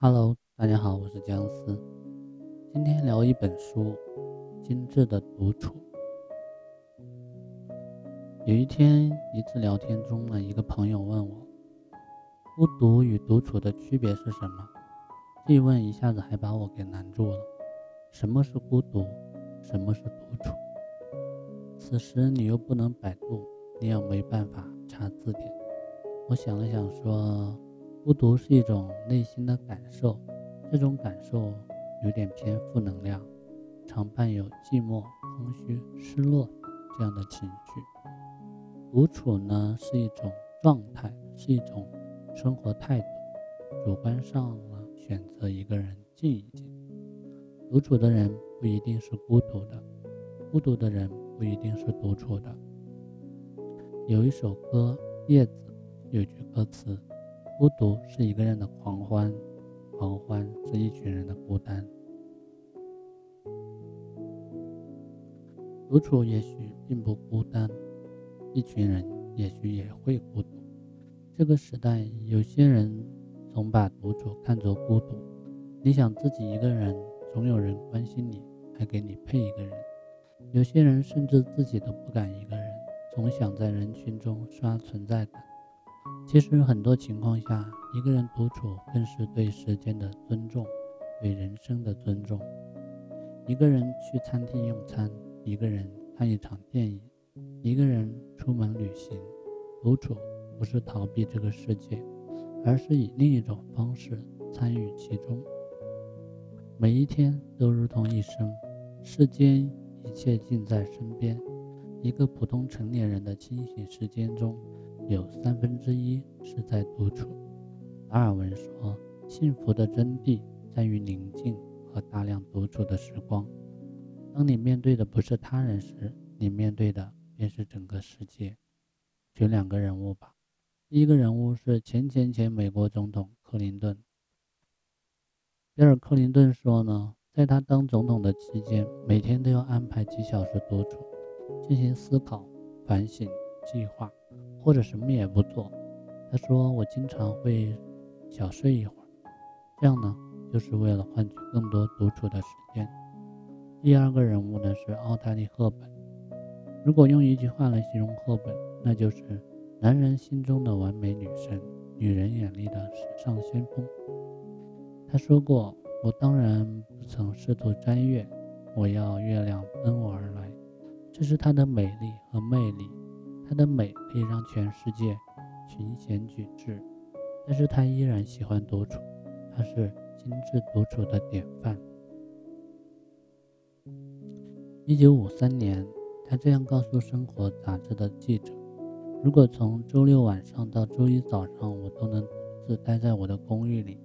Hello，大家好，我是姜思。今天聊一本书《精致的独处》。有一天，一次聊天中呢，一个朋友问我，孤独与独处的区别是什么？这一问一下子还把我给难住了。什么是孤独？什么是独处？此时你又不能百度，你也没办法查字典。我想了想，说。孤独是一种内心的感受，这种感受有点偏负能量，常伴有寂寞、空虚、失落这样的情绪。独处呢是一种状态，是一种生活态度，主观上呢选择一个人静一静。独处的人不一定是孤独的，孤独的人不一定是独处的。有一首歌《叶子》有句歌词。孤独是一个人的狂欢，狂欢是一群人的孤单。独处也许并不孤单，一群人也许也会孤独。这个时代，有些人总把独处看作孤独。你想自己一个人，总有人关心你，还给你配一个人。有些人甚至自己都不敢一个人，总想在人群中刷存在感。其实很多情况下，一个人独处更是对时间的尊重，对人生的尊重。一个人去餐厅用餐，一个人看一场电影，一个人出门旅行。独处不是逃避这个世界，而是以另一种方式参与其中。每一天都如同一生，世间一切尽在身边。一个普通成年人的清醒时间中。有三分之一是在独处。达尔文说：“幸福的真谛在于宁静和大量独处的时光。当你面对的不是他人时，你面对的便是整个世界。”举两个人物吧。第一个人物是前前前美国总统克林顿。比尔·克林顿说呢，在他当总统的期间，每天都要安排几小时独处，进行思考、反省、计划。或者什么也不做，他说：“我经常会小睡一会儿，这样呢，就是为了换取更多独处的时间。”第二个人物呢是奥黛丽·赫本。如果用一句话来形容赫本，那就是男人心中的完美女神，女人眼里的时尚先锋。他说过：“我当然不曾试图摘月，我要月亮奔我而来。”这是她的美丽和魅力。她的美可以让全世界群贤举志，但是她依然喜欢独处，她是精致独处的典范。一九五三年，她这样告诉《生活》杂志的记者：“如果从周六晚上到周一早上，我都能独自待在我的公寓里，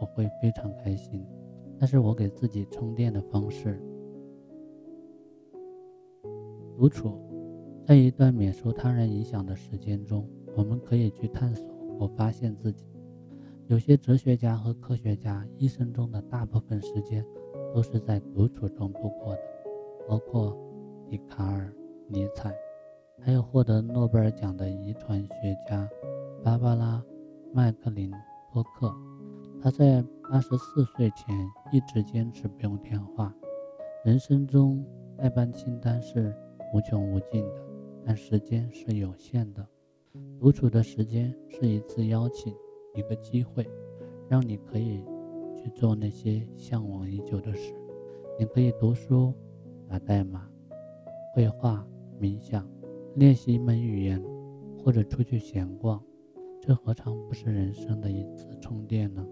我会非常开心。那是我给自己充电的方式。独处。”在一段免受他人影响的时间中，我们可以去探索或发现自己。有些哲学家和科学家一生中的大部分时间都是在独处中度过的，包括笛卡尔、尼采，还有获得诺贝尔奖的遗传学家芭芭拉·麦克林托克。他在八十四岁前一直坚持不用电话。人生中代办清单是无穷无尽的。但时间是有限的，独处的时间是一次邀请，一个机会，让你可以去做那些向往已久的事。你可以读书、打代码、绘画、冥想、练习一门语言，或者出去闲逛。这何尝不是人生的一次充电呢？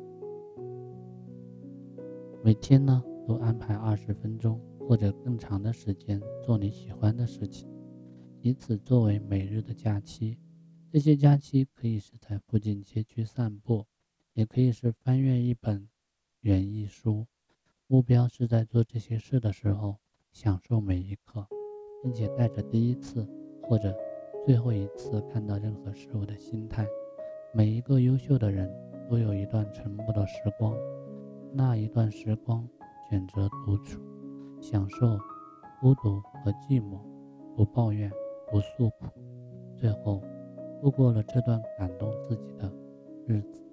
每天呢，都安排二十分钟或者更长的时间做你喜欢的事情。以此作为每日的假期，这些假期可以是在附近街区散步，也可以是翻阅一本园艺书。目标是在做这些事的时候，享受每一刻，并且带着第一次或者最后一次看到任何事物的心态。每一个优秀的人都有一段沉默的时光，那一段时光选择独处，享受孤独和寂寞，不抱怨。不诉苦，最后度过了这段感动自己的日子。